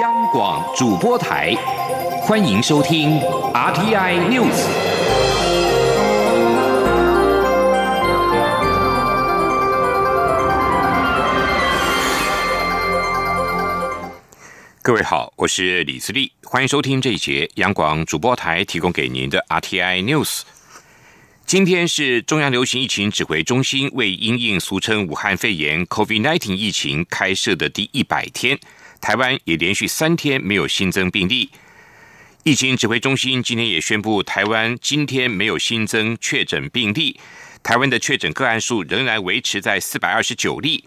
央广主播台，欢迎收听 RTI News。各位好，我是李自立，欢迎收听这一节央广主播台提供给您的 RTI News。今天是中央流行疫情指挥中心为因应俗称武汉肺炎 （COVID-19） 疫情开设的第一百天。台湾也连续三天没有新增病例，疫情指挥中心今天也宣布，台湾今天没有新增确诊病例，台湾的确诊个案数仍然维持在四百二十九例。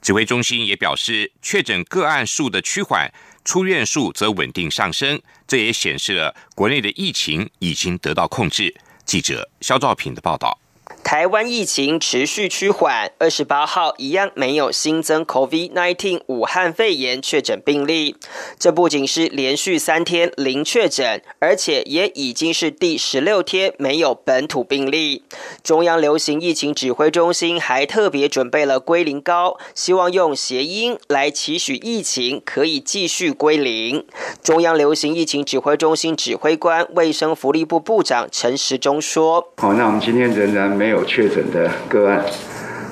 指挥中心也表示，确诊个案数的趋缓，出院数则稳定上升，这也显示了国内的疫情已经得到控制。记者肖兆平的报道。台湾疫情持续趋缓，二十八号一样没有新增 COVID-19 武汉肺炎确诊病例。这不仅是连续三天零确诊，而且也已经是第十六天没有本土病例。中央流行疫情指挥中心还特别准备了归零膏，希望用谐音来期许疫情可以继续归零。中央流行疫情指挥中心指挥官、卫生福利部部长陈时中说：“好，那我们今天仍然没有。”有确诊的个案，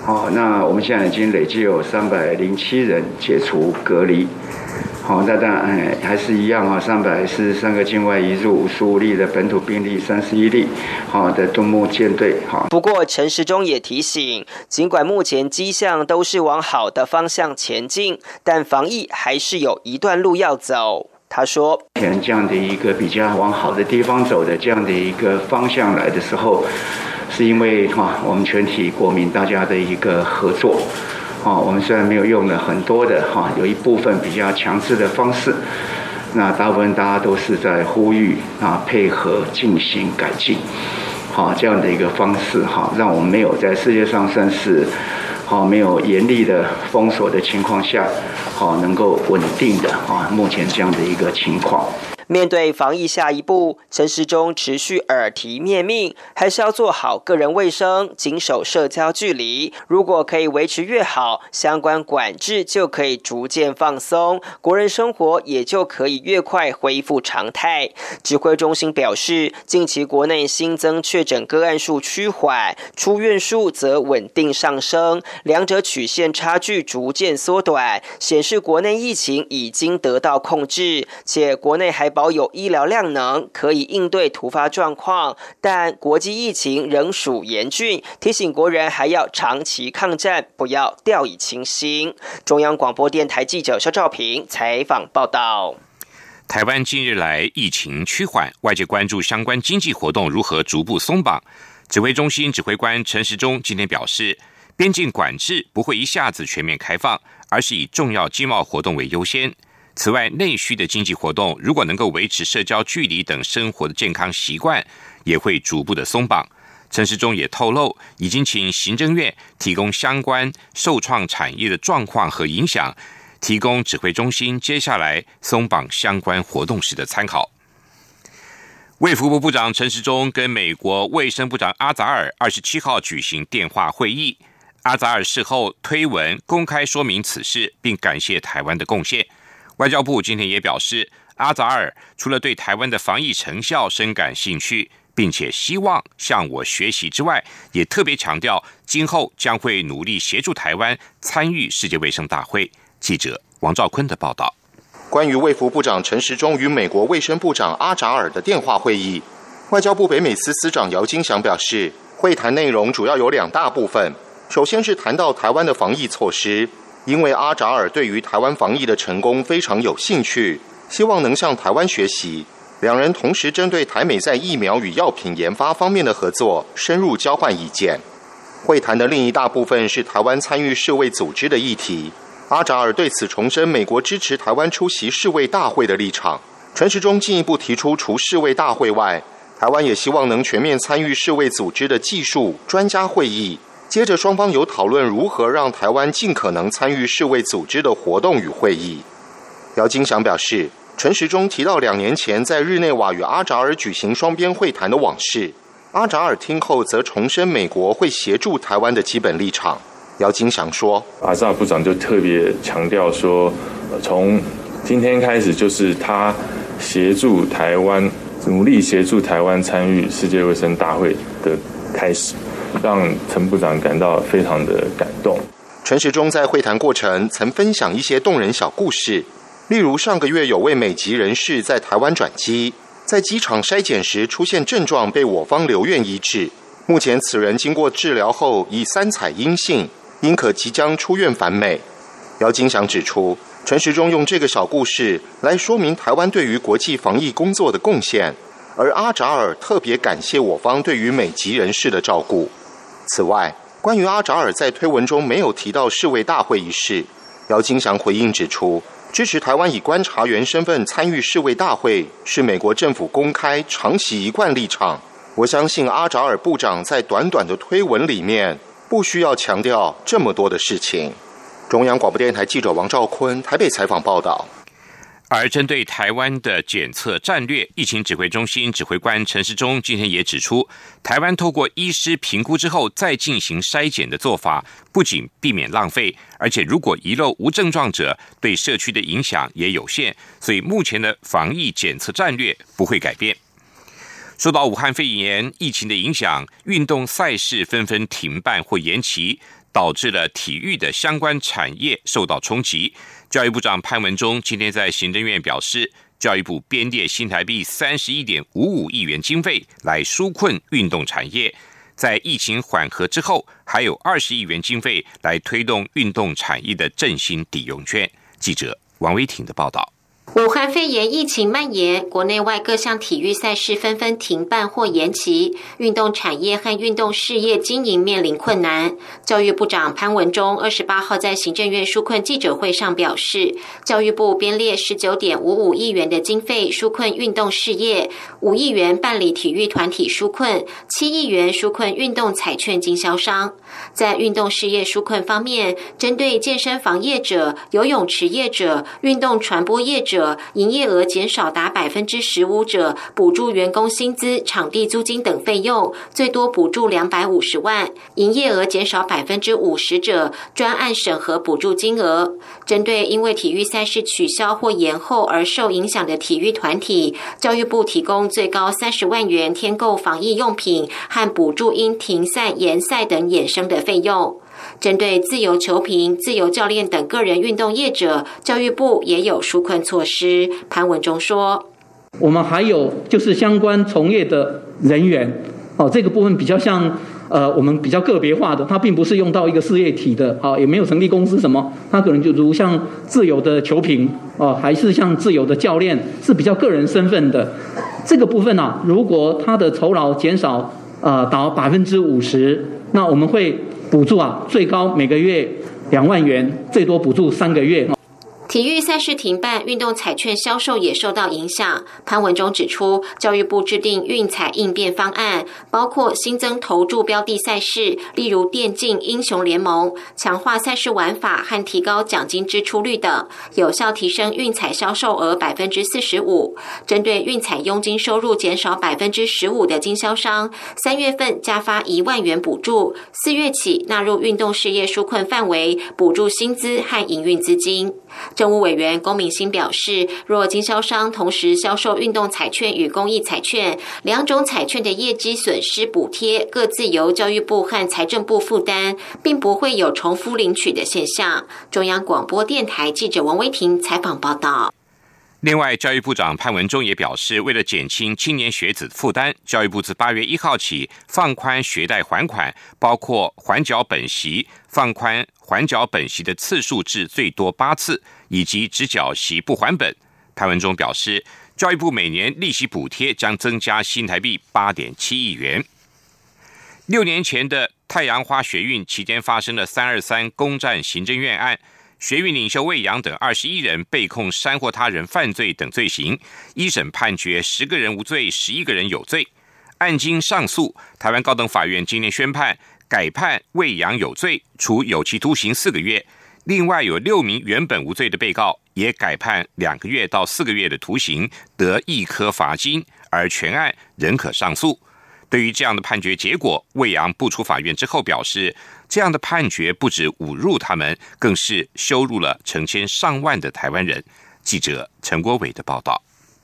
好，那我们现在已经累计有三百零七人解除隔离，好，那当然还是一样啊，三百四十三个境外移入，五十五例的本土病例，三十一例，好的东木舰队，好。不过陈时中也提醒，尽管目前迹象都是往好的方向前进，但防疫还是有一段路要走。他说：“前这样的一个比较往好的地方走的这样的一个方向来的时候。”是因为哈，我们全体国民大家的一个合作，啊，我们虽然没有用了很多的哈，有一部分比较强制的方式，那大部分大家都是在呼吁啊，配合进行改进，好这样的一个方式哈，让我们没有在世界上算是好没有严厉的封锁的情况下，好能够稳定的啊，目前这样的一个情况。面对防疫下一步，陈时中持续耳提面命，还是要做好个人卫生，谨守社交距离。如果可以维持越好，相关管制就可以逐渐放松，国人生活也就可以越快恢复常态。指挥中心表示，近期国内新增确诊个案数趋缓，出院数则稳定上升，两者曲线差距逐渐缩短，显示国内疫情已经得到控制，且国内还。保有医疗量能，可以应对突发状况，但国际疫情仍属严峻，提醒国人还要长期抗战，不要掉以轻心。中央广播电台记者肖兆平采访报道。台湾近日来疫情趋缓，外界关注相关经济活动如何逐步松绑。指挥中心指挥官陈时中今天表示，边境管制不会一下子全面开放，而是以重要经贸活动为优先。此外，内需的经济活动如果能够维持社交距离等生活的健康习惯，也会逐步的松绑。陈时中也透露，已经请行政院提供相关受创产业的状况和影响，提供指挥中心接下来松绑相关活动时的参考。卫福部部长陈时中跟美国卫生部长阿扎尔二十七号举行电话会议，阿扎尔事后推文公开说明此事，并感谢台湾的贡献。外交部今天也表示，阿扎尔除了对台湾的防疫成效深感兴趣，并且希望向我学习之外，也特别强调，今后将会努力协助台湾参与世界卫生大会。记者王兆坤的报道。关于卫福部长陈时中与美国卫生部长阿扎尔的电话会议，外交部北美司司长姚金祥表示，会谈内容主要有两大部分，首先是谈到台湾的防疫措施。因为阿扎尔对于台湾防疫的成功非常有兴趣，希望能向台湾学习。两人同时针对台美在疫苗与药品研发方面的合作深入交换意见。会谈的另一大部分是台湾参与世卫组织的议题。阿扎尔对此重申美国支持台湾出席世卫大会的立场。陈时中进一步提出，除世卫大会外，台湾也希望能全面参与世卫组织的技术专家会议。接着，双方有讨论如何让台湾尽可能参与世卫组织的活动与会议。姚金祥表示，陈时中提到两年前在日内瓦与阿扎尔举行双边会谈的往事。阿扎尔听后则重申美国会协助台湾的基本立场。姚金祥说：“阿扎尔部长就特别强调说，从今天开始就是他协助台湾，努力协助台湾参与世界卫生大会的开始，让陈部长感到非常的感动。陈时中在会谈过程曾分享一些动人小故事，例如上个月有位美籍人士在台湾转机，在机场筛检时出现症状，被我方留院医治。目前此人经过治疗后已三采阴性，应可即将出院返美。姚金祥指出。陈时中用这个小故事来说明台湾对于国际防疫工作的贡献，而阿扎尔特别感谢我方对于美籍人士的照顾。此外，关于阿扎尔在推文中没有提到世卫大会一事，姚金祥回应指出，支持台湾以观察员身份参与世卫大会是美国政府公开长期一贯立场。我相信阿扎尔部长在短短的推文里面不需要强调这么多的事情。中央广播电台记者王兆坤台北采访报道。而针对台湾的检测战略，疫情指挥中心指挥官陈时中今天也指出，台湾透过医师评估之后再进行筛检的做法，不仅避免浪费，而且如果遗漏无症状者，对社区的影响也有限。所以目前的防疫检测战略不会改变。受到武汉肺炎疫情的影响，运动赛事纷纷停办或延期。导致了体育的相关产业受到冲击。教育部长潘文忠今天在行政院表示，教育部编列新台币三十一点五五亿元经费来纾困运动产业，在疫情缓和之后，还有二十亿元经费来推动运动产业的振兴抵用券。记者王威婷的报道。武汉肺炎疫情蔓延，国内外各项体育赛事纷纷停办或延期，运动产业和运动事业经营面临困难。教育部长潘文忠二十八号在行政院纾困记者会上表示，教育部编列十九点五五亿元的经费纾困运动事业，五亿元办理体育团体纾困，七亿元纾困运动彩券经销商。在运动事业纾困方面，针对健身房业者、游泳池业者、运动传播业者。营业额减少达百分之十五者，补助员工薪资、场地租金等费用，最多补助两百五十万；营业额减少百分之五十者，专案审核补助金额。针对因为体育赛事取消或延后而受影响的体育团体，教育部提供最高三十万元添购防疫用品和补助因停赛、延赛等衍生的费用。针对自由球评、自由教练等个人运动业者，教育部也有纾困措施。潘文忠说：“我们还有就是相关从业的人员，哦，这个部分比较像呃，我们比较个别化的，它并不是用到一个事业体的，好，也没有成立公司什么，它可能就如像自由的球评，哦，还是像自由的教练，是比较个人身份的。这个部分呢，如果他的酬劳减少呃达百分之五十，那我们会。”补助啊，最高每个月两万元，最多补助三个月。体育赛事停办，运动彩券销售也受到影响。潘文忠指出，教育部制定运彩应变方案，包括新增投注标的赛事，例如电竞英雄联盟，强化赛事玩法和提高奖金支出率等，有效提升运彩销售额百分之四十五。针对运彩佣金收入减少百分之十五的经销商，三月份加发一万元补助，四月起纳入运动事业纾困范围，补助薪资和营运资金。政务委员龚明鑫表示，若经销商同时销售运动彩券与公益彩券，两种彩券的业绩损失补贴各自由教育部和财政部负担，并不会有重复领取的现象。中央广播电台记者王威婷采访报道。另外，教育部长潘文忠也表示，为了减轻青年学子负担，教育部自八月一号起放宽学贷还款，包括还缴本息，放宽还缴本息的次数至最多八次，以及只缴息不还本。潘文忠表示，教育部每年利息补贴将增加新台币八点七亿元。六年前的太阳花学运期间发生的三二三攻占行政院案。学运领袖魏阳等二十一人被控煽惑他人犯罪等罪行，一审判决十个人无罪，十一个人有罪。案经上诉，台湾高等法院今天宣判改判魏阳有罪，处有期徒刑四个月。另外有六名原本无罪的被告也改判两个月到四个月的徒刑，得一颗罚金，而全案仍可上诉。对于这样的判决结果，魏阳不出法院之后表示，这样的判决不止侮辱他们，更是羞辱了成千上万的台湾人。记者陈国伟的报道。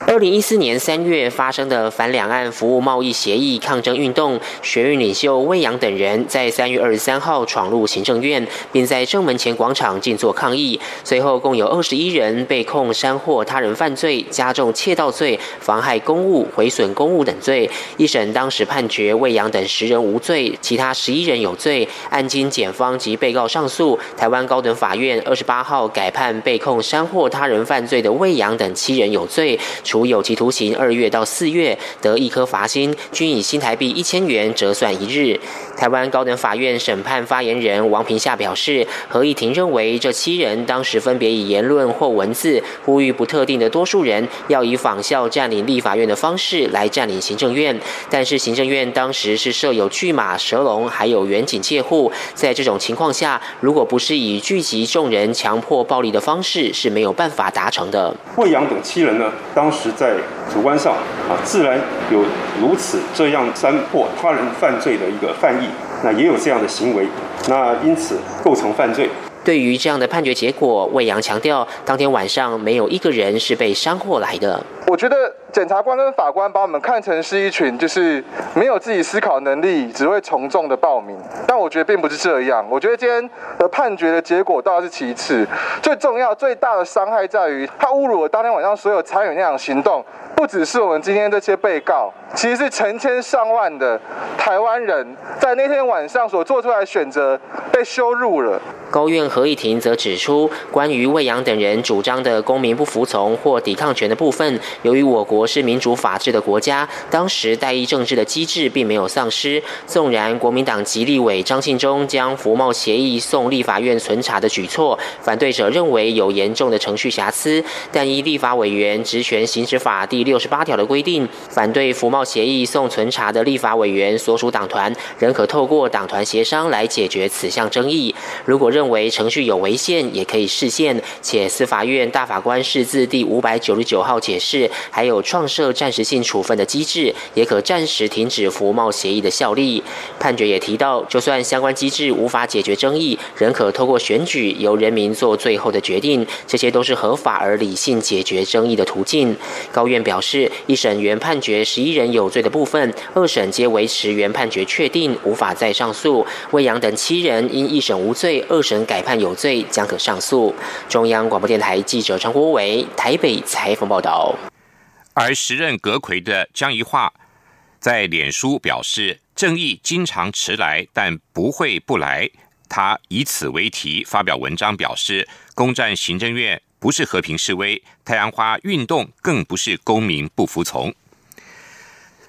二零一四年三月发生的反两岸服务贸易协议抗争运动，学运领袖魏阳等人在三月二十三号闯入行政院，并在正门前广场静坐抗议。随后共有二十一人被控煽惑他人犯罪、加重窃盗罪、妨害公务、毁损公务等罪。一审当时判决魏阳等十人无罪，其他十一人有罪。案经检方及被告上诉，台湾高等法院二十八号改判被控煽惑他人犯罪的魏阳等七人有罪。处有期徒刑二月到四月，得一颗罚金，均以新台币一千元折算一日。台湾高等法院审判发言人王平夏表示，合议庭认为这七人当时分别以言论或文字呼吁不特定的多数人要以仿效占领立法院的方式来占领行政院，但是行政院当时是设有巨马、蛇龙，还有远景戒护，在这种情况下，如果不是以聚集众人、强迫暴力的方式，是没有办法达成的。魏阳等七人呢，当时。是在主观上啊，自然有如此这样煽迫他人犯罪的一个犯意，那也有这样的行为，那因此构成犯罪。对于这样的判决结果，魏阳强调，当天晚上没有一个人是被煽惑来的。我觉得检察官跟法官把我们看成是一群就是没有自己思考能力、只会从众的暴民，但我觉得并不是这样。我觉得今天的判决的结果倒是其次，最重要、最大的伤害在于他侮辱了当天晚上所有参与那场行动。不只是我们今天这些被告，其实是成千上万的台湾人在那天晚上所做出来选择被羞辱了。高院合议庭则指出，关于魏阳等人主张的公民不服从或抵抗权的部分，由于我国是民主法治的国家，当时代议政治的机制并没有丧失。纵然国民党籍立委张庆忠将服贸协议送立法院存查的举措，反对者认为有严重的程序瑕疵，但依立法委员职权行使法第六十八条的规定，反对服贸协议送存查的立法委员所属党团仍可透过党团协商来解决此项争议。如果认为程序有违宪，也可以释宪。且司法院大法官释字第五百九十九号解释，还有创设暂时性处分的机制，也可暂时停止服贸协议的效力。判决也提到，就算相关机制无法解决争议，仍可透过选举由人民做最后的决定，这些都是合法而理性解决争议的途径。高院表。示一审原判决十一人有罪的部分，二审皆维持原判决确定，无法再上诉。魏阳等七人因一审无罪，二审改判有罪，将可上诉。中央广播电台记者张国伟台北采访报道。而时任阁魁的江宜桦在脸书表示：“正义经常迟来，但不会不来。”他以此为题发表文章，表示攻占行政院。不是和平示威，太阳花运动更不是公民不服从。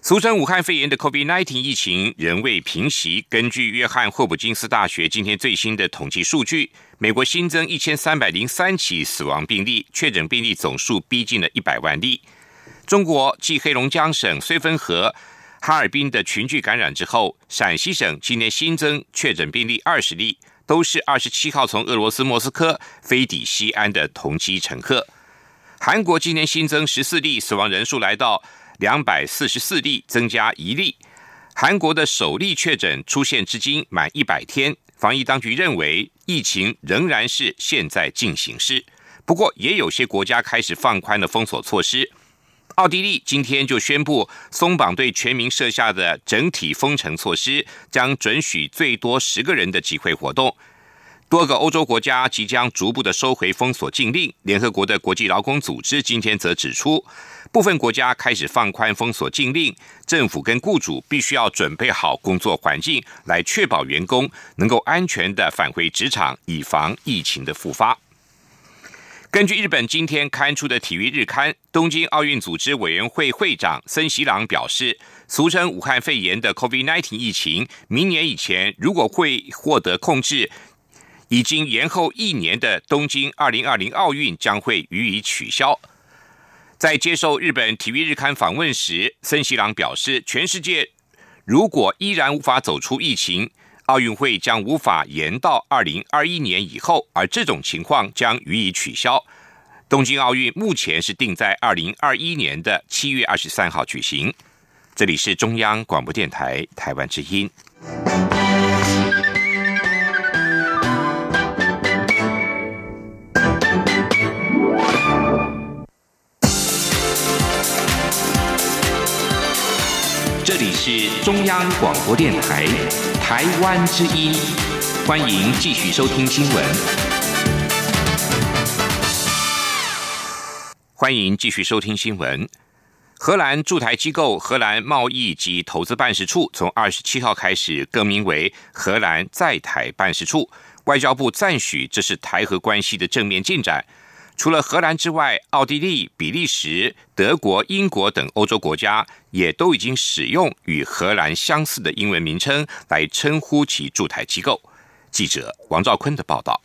俗称武汉肺炎的 COVID-19 疫情仍未平息。根据约翰霍普金斯大学今天最新的统计数据，美国新增一千三百零三起死亡病例，确诊病例总数逼近了一百万例。中国继黑龙江省绥芬河、哈尔滨的群聚感染之后，陕西省今天新增确诊病例二十例。都是二十七号从俄罗斯莫斯科飞抵西安的同机乘客。韩国今年新增十四例，死亡人数来到两百四十四例，增加一例。韩国的首例确诊出现至今满一百天，防疫当局认为疫情仍然是现在进行式。不过，也有些国家开始放宽了封锁措施。奥地利今天就宣布松绑对全民设下的整体封城措施，将准许最多十个人的集会活动。多个欧洲国家即将逐步的收回封锁禁令。联合国的国际劳工组织今天则指出，部分国家开始放宽封锁禁令，政府跟雇主必须要准备好工作环境，来确保员工能够安全的返回职场，以防疫情的复发。根据日本今天刊出的体育日刊，东京奥运组织委员会会长森喜朗表示，俗称武汉肺炎的 COVID-19 疫情，明年以前如果会获得控制，已经延后一年的东京2020奥运将会予以取消。在接受日本体育日刊访问时，森喜朗表示，全世界如果依然无法走出疫情。奥运会将无法延到二零二一年以后，而这种情况将予以取消。东京奥运目前是定在二零二一年的七月二十三号举行。这里是中央广播电台台湾之音。是中央广播电台台湾之音，欢迎继续收听新闻。欢迎继续收听新闻。荷兰驻台机构荷兰贸易及投资办事处从二十七号开始更名为荷兰在台办事处。外交部赞许这是台荷关系的正面进展。除了荷兰之外，奥地利、比利时、德国、英国等欧洲国家也都已经使用与荷兰相似的英文名称来称呼其驻台机构。记者王兆坤的报道。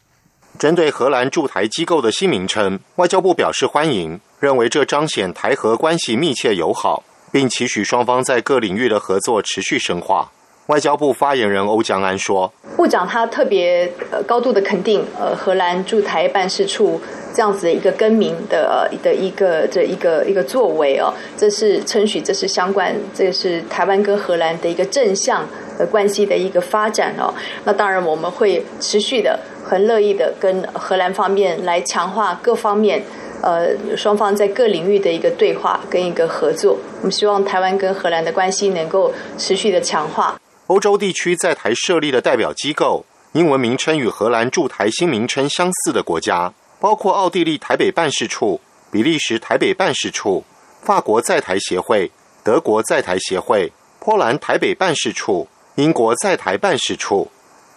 针对荷兰驻台机构的新名称，外交部表示欢迎，认为这彰显台荷关系密切友好，并期许双方在各领域的合作持续深化。外交部发言人欧江安说：“部长他特别呃高度的肯定呃荷兰驻台办事处这样子的一个更名的的一个这一个一个作为哦，这是称许这是相关，这是台湾跟荷兰的一个正向的关系的一个发展哦。那当然我们会持续的。”很乐意的跟荷兰方面来强化各方面，呃，双方在各领域的一个对话跟一个合作。我们希望台湾跟荷兰的关系能够持续的强化。欧洲地区在台设立的代表机构，英文名称与荷兰驻台新名称相似的国家，包括奥地利台北办事处、比利时台北办事处、法国在台协会、德国在台协会、波兰台北办事处、英国在台办事处。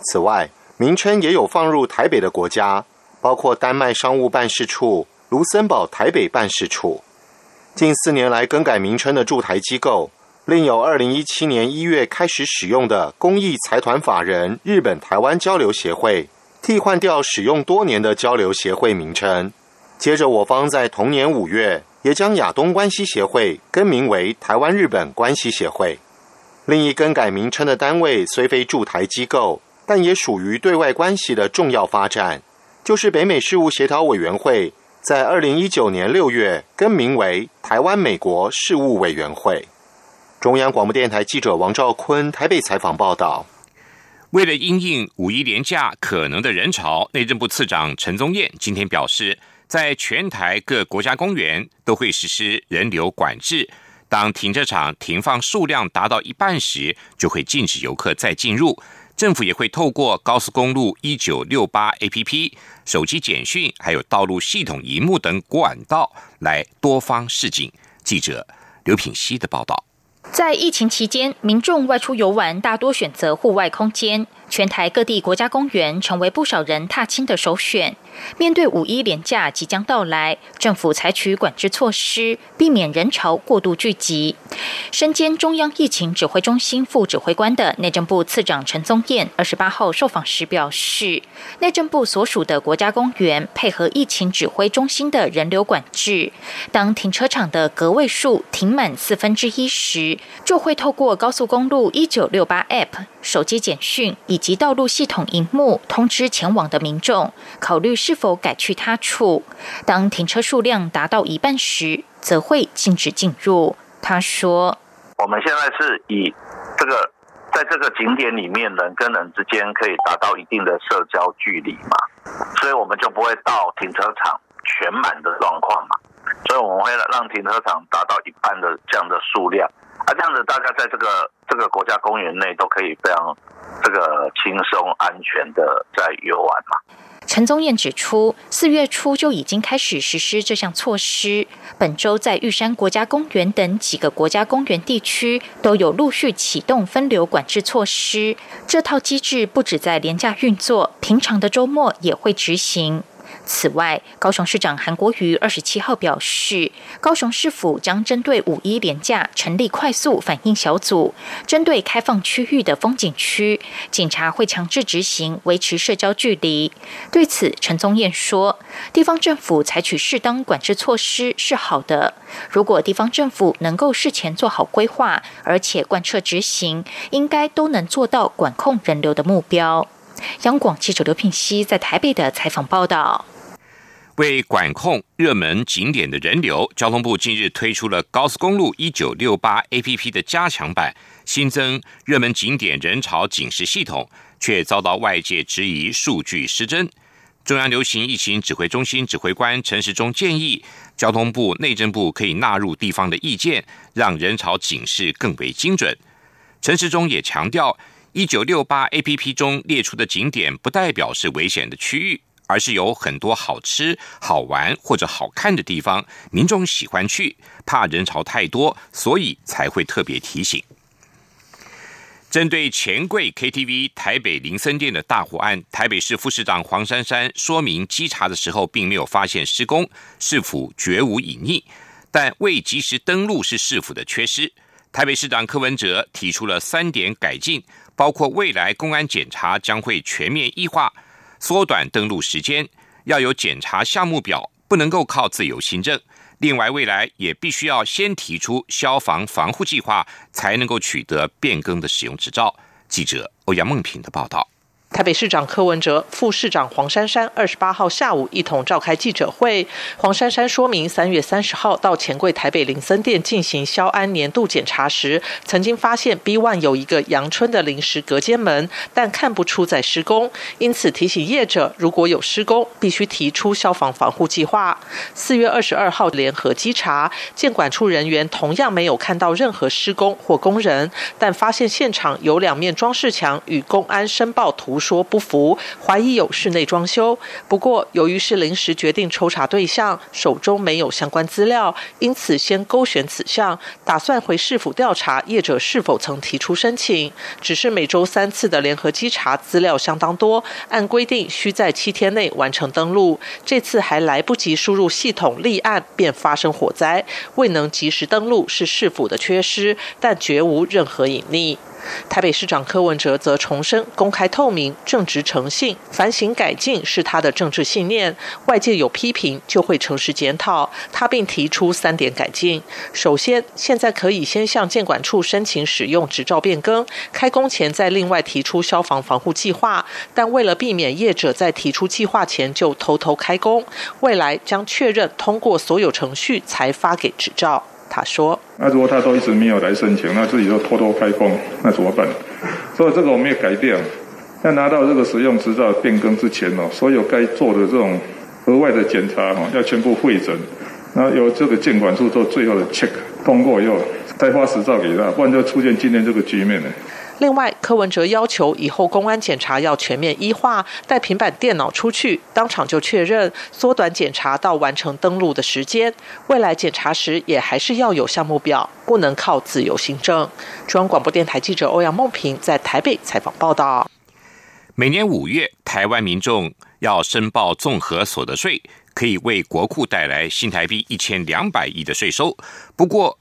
此外，名称也有放入台北的国家，包括丹麦商务办事处、卢森堡台北办事处。近四年来更改名称的驻台机构，另有二零一七年一月开始使用的公益财团法人日本台湾交流协会，替换掉使用多年的交流协会名称。接着，我方在同年五月也将亚东关系协会更名为台湾日本关系协会。另一更改名称的单位虽非驻台机构。但也属于对外关系的重要发展，就是北美事务协调委员会在二零一九年六月更名为台湾美国事务委员会。中央广播电台记者王兆坤台北采访报道。为了因应五一连假可能的人潮，内政部次长陈宗彦今天表示，在全台各国家公园都会实施人流管制，当停车场停放数量达到一半时，就会禁止游客再进入。政府也会透过高速公路一九六八 APP、手机简讯，还有道路系统荧幕等管道来多方示警。记者刘品希的报道。在疫情期间，民众外出游玩大多选择户外空间，全台各地国家公园成为不少人踏青的首选。面对五一连假即将到来，政府采取管制措施，避免人潮过度聚集。身兼中央疫情指挥中心副指挥官的内政部次长陈宗彦，二十八号受访时表示，内政部所属的国家公园配合疫情指挥中心的人流管制，当停车场的格位数停满四分之一时，就会透过高速公路一九六八 App、手机简讯以及道路系统荧幕通知前往的民众，考虑是是否改去他处。当停车数量达到一半时，则会禁止进入。他说：“我们现在是以这个在这个景点里面人跟人之间可以达到一定的社交距离嘛，所以我们就不会到停车场全满的状况嘛，所以我们会让停车场达到一半的这样的数量，啊，这样子大家在这个这个国家公园内都可以非常这个轻松安全的在游玩嘛。”陈宗彦指出，四月初就已经开始实施这项措施。本周在玉山国家公园等几个国家公园地区都有陆续启动分流管制措施。这套机制不止在廉价运作，平常的周末也会执行。此外，高雄市长韩国瑜二十七号表示，高雄市府将针对五一连假成立快速反应小组，针对开放区域的风景区，警察会强制执行维持社交距离。对此，陈宗彦说，地方政府采取适当管制措施是好的，如果地方政府能够事前做好规划，而且贯彻执行，应该都能做到管控人流的目标。央广记者刘聘熙在台北的采访报道。为管控热门景点的人流，交通部近日推出了高速公路一九六八 APP 的加强版，新增热门景点人潮警示系统，却遭到外界质疑数据失真。中央流行疫情指挥中心指挥官陈时中建议，交通部、内政部可以纳入地方的意见，让人潮警示更为精准。陈时中也强调，一九六八 A P P 中列出的景点不代表是危险的区域，而是有很多好吃、好玩或者好看的地方，民众喜欢去，怕人潮太多，所以才会特别提醒。针对钱柜 KTV 台北林森店的大火案，台北市副市长黄珊珊说明稽查的时候并没有发现施工，市府绝无隐匿，但未及时登录是市府的缺失。台北市长柯文哲提出了三点改进，包括未来公安检查将会全面异化，缩短登录时间，要有检查项目表，不能够靠自由行政。另外，未来也必须要先提出消防防护计划，才能够取得变更的使用执照。记者欧阳梦平的报道。台北市长柯文哲、副市长黄珊珊二十八号下午一同召开记者会。黄珊珊说明，三月三十号到钱柜台北林森店进行消安年度检查时，曾经发现 B one 有一个阳春的临时隔间门，但看不出在施工，因此提醒业者，如果有施工，必须提出消防防护计划。四月二十二号联合稽查，建管处人员同样没有看到任何施工或工人，但发现现场有两面装饰墙与公安申报图。说不服，怀疑有室内装修。不过，由于是临时决定抽查对象，手中没有相关资料，因此先勾选此项，打算回市府调查业者是否曾提出申请。只是每周三次的联合稽查资料相当多，按规定需在七天内完成登录。这次还来不及输入系统立案，便发生火灾，未能及时登录是市府的缺失，但绝无任何隐匿。台北市长柯文哲则重申，公开透明、正直诚信、反省改进是他的政治信念。外界有批评，就会诚实检讨。他并提出三点改进：首先，现在可以先向建管处申请使用执照变更，开工前再另外提出消防防护计划。但为了避免业者在提出计划前就偷偷开工，未来将确认通过所有程序才发给执照。他说：“那如果他都一直没有来申请，那自己就偷偷开工，那怎么办？所以这个我们也改变。在拿到这个使用执照变更之前哦，所有该做的这种额外的检查哈，要全部会诊，然后由这个监管处做最后的 check，通过以后再发执照给他，不然就出现今天这个局面了。”另外，柯文哲要求以后公安检查要全面一化，带平板电脑出去，当场就确认，缩短检查到完成登录的时间。未来检查时也还是要有项目表，不能靠自由行政。中央广播电台记者欧阳梦平在台北采访报道。每年五月，台湾民众要申报综合所得税，可以为国库带来新台币一千两百亿的税收。不过，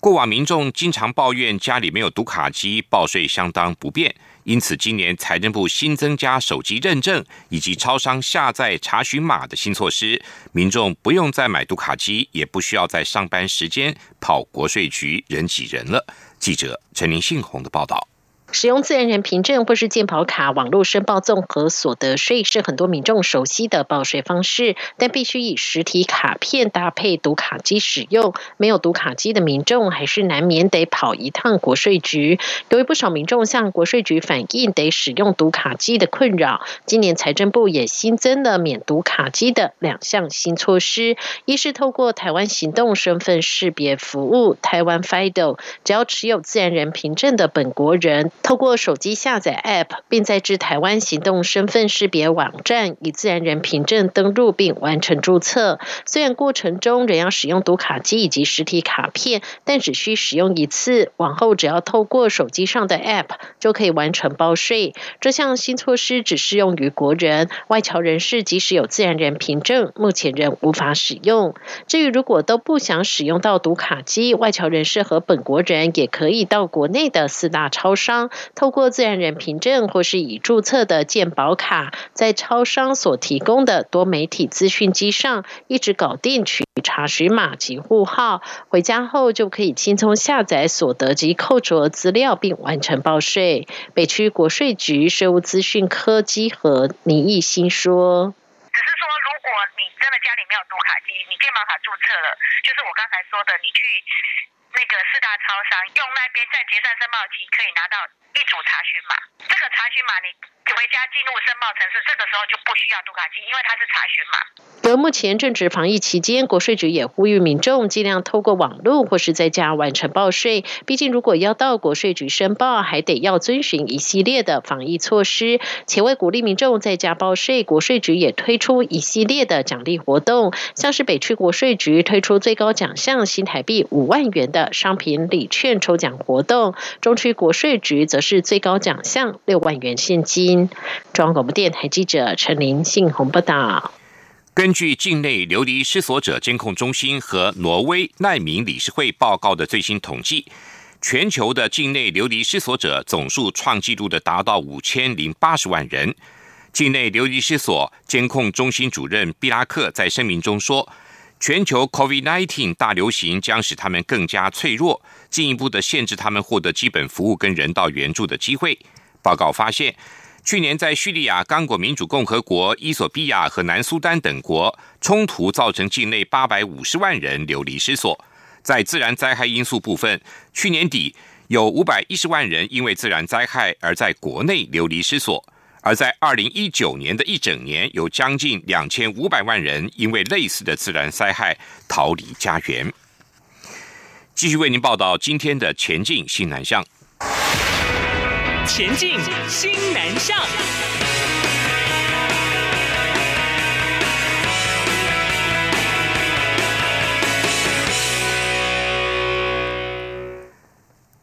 过往民众经常抱怨家里没有读卡机，报税相当不便。因此，今年财政部新增加手机认证以及超商下载查询码的新措施，民众不用再买读卡机，也不需要在上班时间跑国税局人挤人了。记者陈林信宏的报道。使用自然人凭证或是健保卡网络申报综合所得税是很多民众熟悉的报税方式，但必须以实体卡片搭配读卡机使用。没有读卡机的民众还是难免得跑一趟国税局。由于不少民众向国税局反映得使用读卡机的困扰，今年财政部也新增了免读卡机的两项新措施：一是透过台湾行动身份识别服务台湾 FIDO，只要持有自然人凭证的本国人。透过手机下载 App，并在至台湾行动身份识别网站以自然人凭证登录并完成注册。虽然过程中仍要使用读卡机以及实体卡片，但只需使用一次，往后只要透过手机上的 App 就可以完成报税。这项新措施只适用于国人，外侨人士即使有自然人凭证，目前仍无法使用。至于如果都不想使用到读卡机，外侨人士和本国人也可以到国内的四大超商。透过自然人凭证或是已注册的健保卡，在超商所提供的多媒体资讯机上，一直搞定取查询码及户号，回家后就可以轻松下载所得及扣除资料，并完成报税。北区国税局税务资讯科基和倪义新说：“只是说，如果你真的家里没有读卡机，你健保卡注册了，就是我刚才说的，你去。”那个四大超商用那边在结算申报期可以拿到一组查询码，这个查询码你回家进入申报城市，这个时候就不需要读卡机，因为它是查询嘛。而目前正值防疫期间，国税局也呼吁民众尽量透过网络或是在家完成报税。毕竟，如果要到国税局申报，还得要遵循一系列的防疫措施。且为鼓励民众在家报税，国税局也推出一系列的奖励活动，像是北区国税局推出最高奖项新台币五万元的商品礼券抽奖活动，中区国税局则是最高奖项六万元现金。中央广播电台记者陈林信宏报道。根据境内流离失所者监控中心和挪威难民理事会报告的最新统计，全球的境内流离失所者总数创纪录的达到五千零八十万人。境内流离失所监控中心主任毕拉克在声明中说：“全球 COVID-19 大流行将使他们更加脆弱，进一步的限制他们获得基本服务跟人道援助的机会。”报告发现。去年在叙利亚、刚果民主共和国、伊索比亚和南苏丹等国冲突，造成境内八百五十万人流离失所。在自然灾害因素部分，去年底有五百一十万人因为自然灾害而在国内流离失所；而在二零一九年的一整年，有将近两千五百万人因为类似的自然灾害逃离家园。继续为您报道今天的前进新南向。前进，新南向。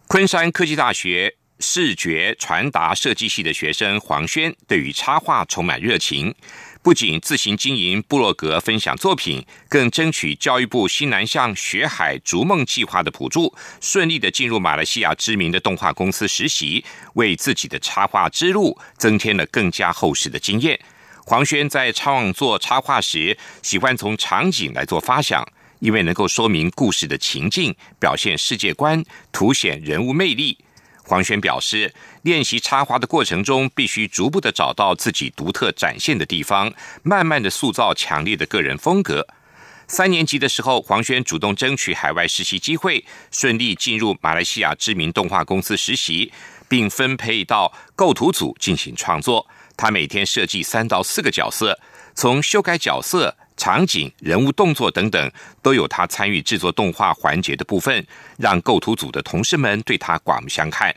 昆山科技大学视觉传达设计系的学生黄轩，对于插画充满热情。不仅自行经营部落格分享作品，更争取教育部西南向学海逐梦计划的补助，顺利的进入马来西亚知名的动画公司实习，为自己的插画之路增添了更加厚实的经验。黄轩在创作插画时，喜欢从场景来做发想，因为能够说明故事的情境，表现世界观，凸显人物魅力。黄轩表示，练习插花的过程中，必须逐步的找到自己独特展现的地方，慢慢的塑造强烈的个人风格。三年级的时候，黄轩主动争取海外实习机会，顺利进入马来西亚知名动画公司实习，并分配到构图组进行创作。他每天设计三到四个角色，从修改角色。场景、人物动作等等，都有他参与制作动画环节的部分，让构图组的同事们对他刮目相看。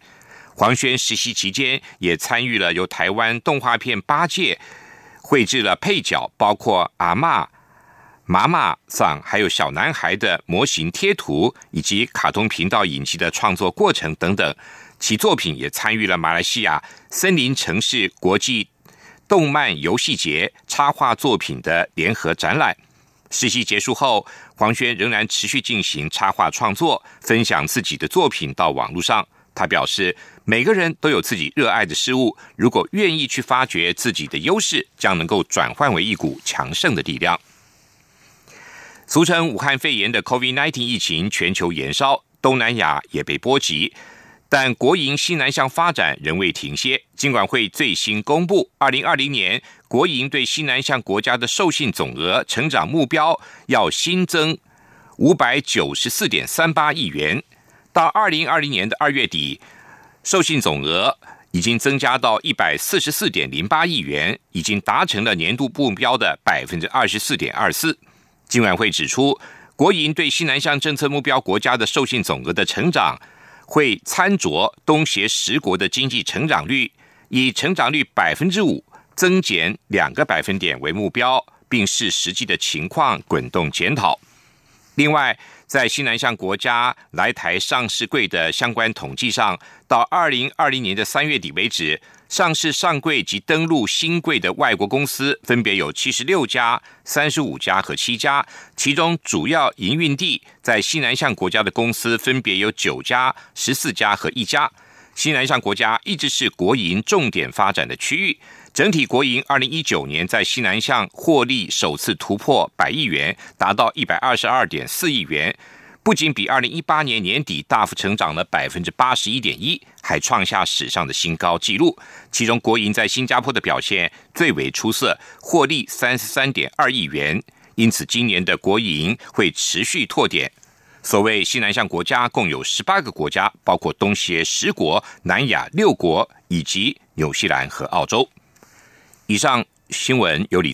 黄轩实习期间也参与了由台湾动画片八戒绘制了配角，包括阿妈、妈妈桑，还有小男孩的模型贴图，以及卡通频道影集的创作过程等等。其作品也参与了马来西亚森林城市国际。动漫游戏节插画作品的联合展览。实习结束后，黄轩仍然持续进行插画创作，分享自己的作品到网络上。他表示，每个人都有自己热爱的事物，如果愿意去发掘自己的优势，将能够转换为一股强盛的力量。俗称武汉肺炎的 COVID-19 疫情全球延烧，东南亚也被波及。但国营西南向发展仍未停歇。尽管会最新公布，二零二零年国营对西南向国家的授信总额成长目标要新增五百九十四点三八亿元。到二零二零年的二月底，授信总额已经增加到一百四十四点零八亿元，已经达成了年度目标的百分之二十四点二四。金管会指出，国营对西南向政策目标国家的授信总额的成长。会参酌东协十国的经济成长率，以成长率百分之五增减两个百分点为目标，并视实际的情况滚动检讨。另外，在西南向国家来台上市柜的相关统计上，到二零二零年的三月底为止。上市上柜及登陆新柜的外国公司分别有七十六家、三十五家和七家，其中主要营运地在西南向国家的公司分别有九家、十四家和一家。西南向国家一直是国营重点发展的区域，整体国营二零一九年在西南向获利首次突破百亿元，达到一百二十二点四亿元。不仅比二零一八年年底大幅成长了百分之八十一点一，还创下史上的新高纪录。其中，国营在新加坡的表现最为出色，获利三十三点二亿元。因此，今年的国营会持续拓点。所谓西南向国家，共有十八个国家，包括东协十国、南亚六国以及纽西兰和澳洲。以上新闻由李。